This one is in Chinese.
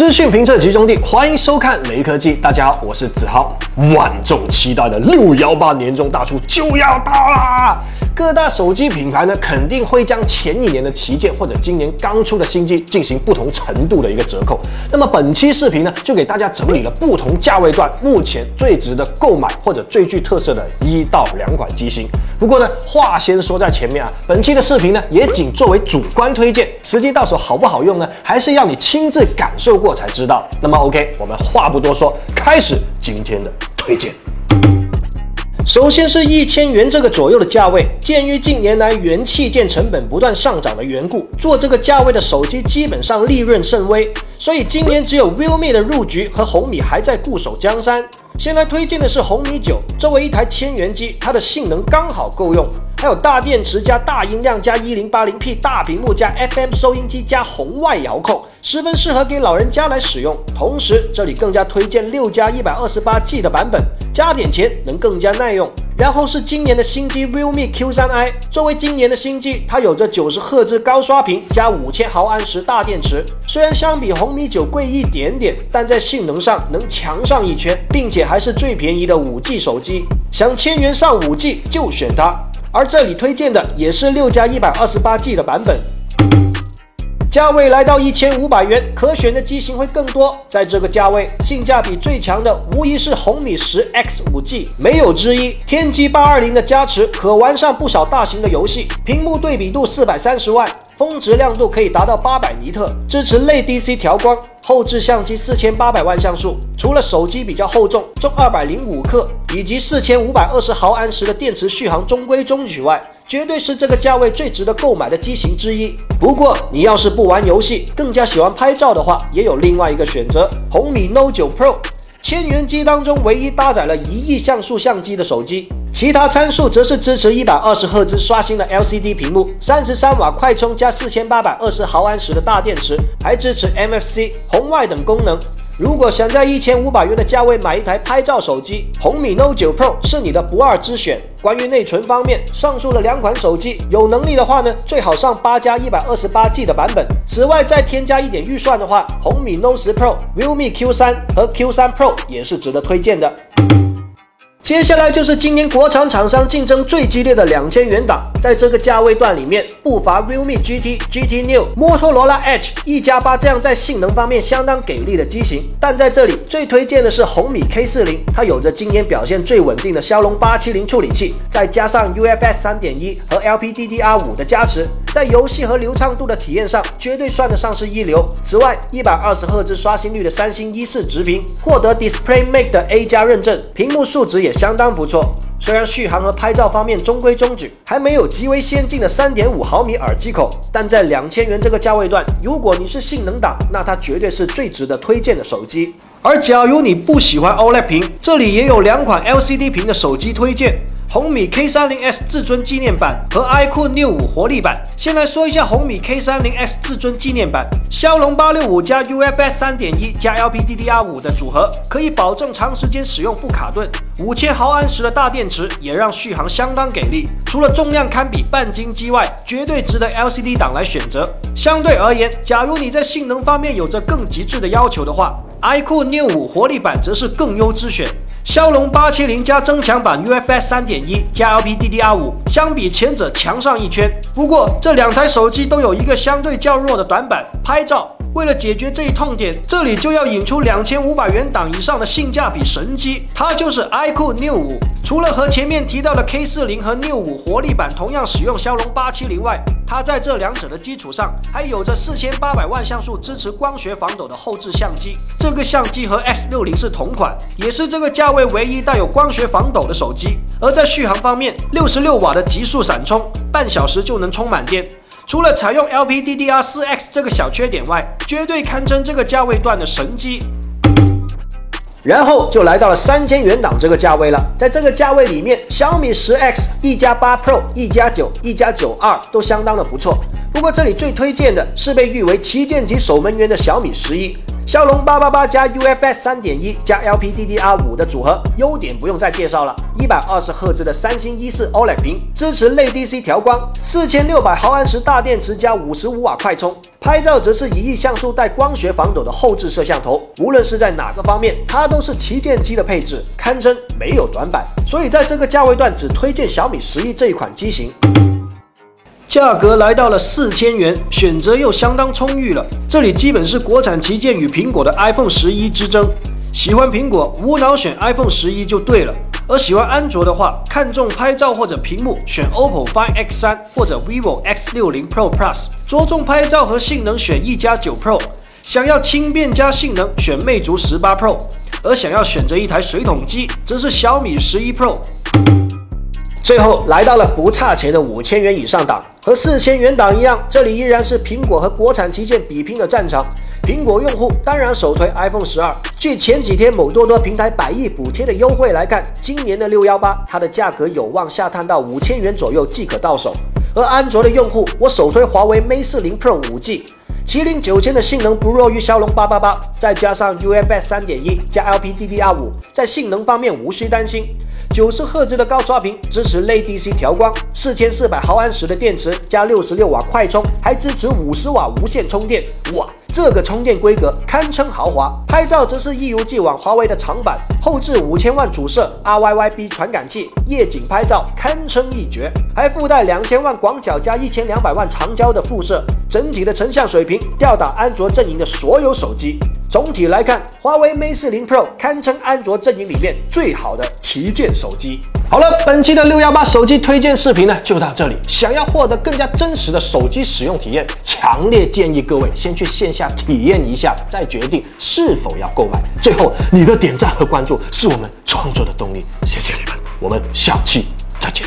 资讯评测集中地，欢迎收看雷科技。大家好，我是子豪。万众期待的六幺八年终大促就要到啦！各大手机品牌呢，肯定会将前一年的旗舰或者今年刚出的新机进行不同程度的一个折扣。那么本期视频呢，就给大家整理了不同价位段目前最值得购买或者最具特色的一到两款机型。不过呢，话先说在前面啊，本期的视频呢，也仅作为主观推荐，实际到手好不好用呢，还是要你亲自感受过才知道。那么 OK，我们话不多说，开始今天的推荐。首先是一千元这个左右的价位，鉴于近年来元器件成本不断上涨的缘故，做这个价位的手机基本上利润甚微，所以今年只有 realme 的入局和红米还在固守江山。先来推荐的是红米九，作为一台千元机，它的性能刚好够用。还有大电池加大音量加一零八零 P 大屏幕加 FM 收音机加红外遥控，十分适合给老人家来使用。同时，这里更加推荐六加一百二十八 G 的版本，加点钱能更加耐用。然后是今年的新机 Realme Q3i，作为今年的新机，它有着九十赫兹高刷屏加五千毫安时大电池。虽然相比红米九贵一点点，但在性能上能强上一圈，并且还是最便宜的五 G 手机。想千元上五 G 就选它。而这里推荐的也是六加一百二十八 G 的版本，价位来到一千五百元，可选的机型会更多。在这个价位，性价比最强的无疑是红米十 X 五 G，没有之一。天玑八二零的加持，可玩上不少大型的游戏。屏幕对比度四百三十万，峰值亮度可以达到八百尼特，支持类 DC 调光。后置相机四千八百万像素，除了手机比较厚重，重二百零五克，以及四千五百二十毫安时的电池续航中规中矩外，绝对是这个价位最值得购买的机型之一。不过，你要是不玩游戏，更加喜欢拍照的话，也有另外一个选择——红米 Note 9 Pro，千元机当中唯一搭载了一亿像素相机的手机。其他参数则是支持一百二十赫兹刷新的 LCD 屏幕，三十三瓦快充加四千八百二十毫安时的大电池，还支持 MFC、红外等功能。如果想在一千五百元的价位买一台拍照手机，红米 Note 9 Pro 是你的不二之选。关于内存方面，上述的两款手机有能力的话呢，最好上八加一百二十八 G 的版本。此外，再添加一点预算的话，红米 Note 10 Pro、Realme Q3 和 Q3 Pro 也是值得推荐的。接下来就是今年国产厂商竞争最激烈的两千元档，在这个价位段里面，不乏 Realme GT、GT Neo、摩托罗拉 Edge 一加八这样在性能方面相当给力的机型。但在这里最推荐的是红米 K 四零，它有着今年表现最稳定的骁龙八七零处理器，再加上 UFS 三点一和 LPDDR 五的加持，在游戏和流畅度的体验上绝对算得上是一流。此外，一百二十赫兹刷新率的三星一四直屏，获得 DisplayMate 的 A 加认证，屏幕数值也。相当不错，虽然续航和拍照方面中规中矩，还没有极为先进的三点五毫米耳机口，但在两千元这个价位段，如果你是性能党，那它绝对是最值得推荐的手机。而假如你不喜欢 OLED 屏，这里也有两款 LCD 屏的手机推荐。红米 K30S 至尊纪念版和 iQOO Neo 5活力版。先来说一下红米 K30S 至尊纪念版，骁龙八六五加 UFS 三点一加 LPDDR 五的组合，可以保证长时间使用不卡顿。五千毫安时的大电池也让续航相当给力。除了重量堪比半斤机外，绝对值得 LCD 档来选择。相对而言，假如你在性能方面有着更极致的要求的话，iQOO Neo 5活力版则是更优之选。骁龙八七零加增强版 UFS 三点一加 LPDDR 五，相比前者强上一圈。不过这两台手机都有一个相对较弱的短板，拍照。为了解决这一痛点，这里就要引出两千五百元档以上的性价比神机，它就是 iQOO Neo 5。除了和前面提到的 K 四零和 Neo 5活力版同样使用骁龙八七零外，它在这两者的基础上，还有着四千八百万像素支持光学防抖的后置相机。这个相机和 S 六零是同款，也是这个价位唯一带有光学防抖的手机。而在续航方面，六十六瓦的极速闪充，半小时就能充满电。除了采用 LPDDR4X 这个小缺点外，绝对堪称这个价位段的神机。然后就来到了三千元档这个价位了，在这个价位里面，小米十 X、一加八 Pro、一加九、一加九二都相当的不错。不过这里最推荐的是被誉为旗舰级守门员的小米十一。骁龙八八八加 UFS 三点一加 LPDDR 五的组合，优点不用再介绍了。一百二十赫兹的三星一四 OLED 屏，支持类 DC 调光，四千六百毫安时大电池加五十五瓦快充，拍照则是一亿像素带光学防抖的后置摄像头。无论是在哪个方面，它都是旗舰机的配置，堪称没有短板。所以在这个价位段，只推荐小米十一这一款机型。价格来到了四千元，选择又相当充裕了。这里基本是国产旗舰与苹果的 iPhone 十一之争。喜欢苹果，无脑选 iPhone 十一就对了。而喜欢安卓的话，看中拍照或者屏幕，选 OPPO Find X 3或者 vivo X 6 0 Pro Plus。着重拍照和性能，选一加九 Pro。想要轻便加性能，选魅族十八 Pro。而想要选择一台水桶机，则是小米十一 Pro。最后来到了不差钱的五千元以上档，和四千元档一样，这里依然是苹果和国产旗舰比拼的战场。苹果用户当然首推 iPhone 十二。据前几天某多多平台百亿补贴的优惠来看，今年的六幺八它的价格有望下探到五千元左右即可到手。而安卓的用户，我首推华为 Mate 四零 Pro 五 G。麒麟九千的性能不弱于骁龙八八八，再加上 UFS 三点一加 LPDDR 五，在性能方面无需担心。九十赫兹的高刷屏，支持类 DC 调光，四千四百毫安时的电池加六十六瓦快充，还支持五十瓦无线充电。哇！这个充电规格堪称豪华，拍照则是一如既往华为的长板，后置五千万主摄 RYYB 传感器，夜景拍照堪称一绝，还附带两千万广角加一千两百万长焦的副摄，整体的成像水平吊打安卓阵营的所有手机。总体来看，华为 Mate 四零 Pro 堪称安卓阵营里面最好的旗舰手机。好了，本期的六幺八手机推荐视频呢就到这里。想要获得更加真实的手机使用体验，强烈建议各位先去线下体验一下，再决定是否要购买。最后，你的点赞和关注是我们创作的动力，谢谢你们，我们下期再见。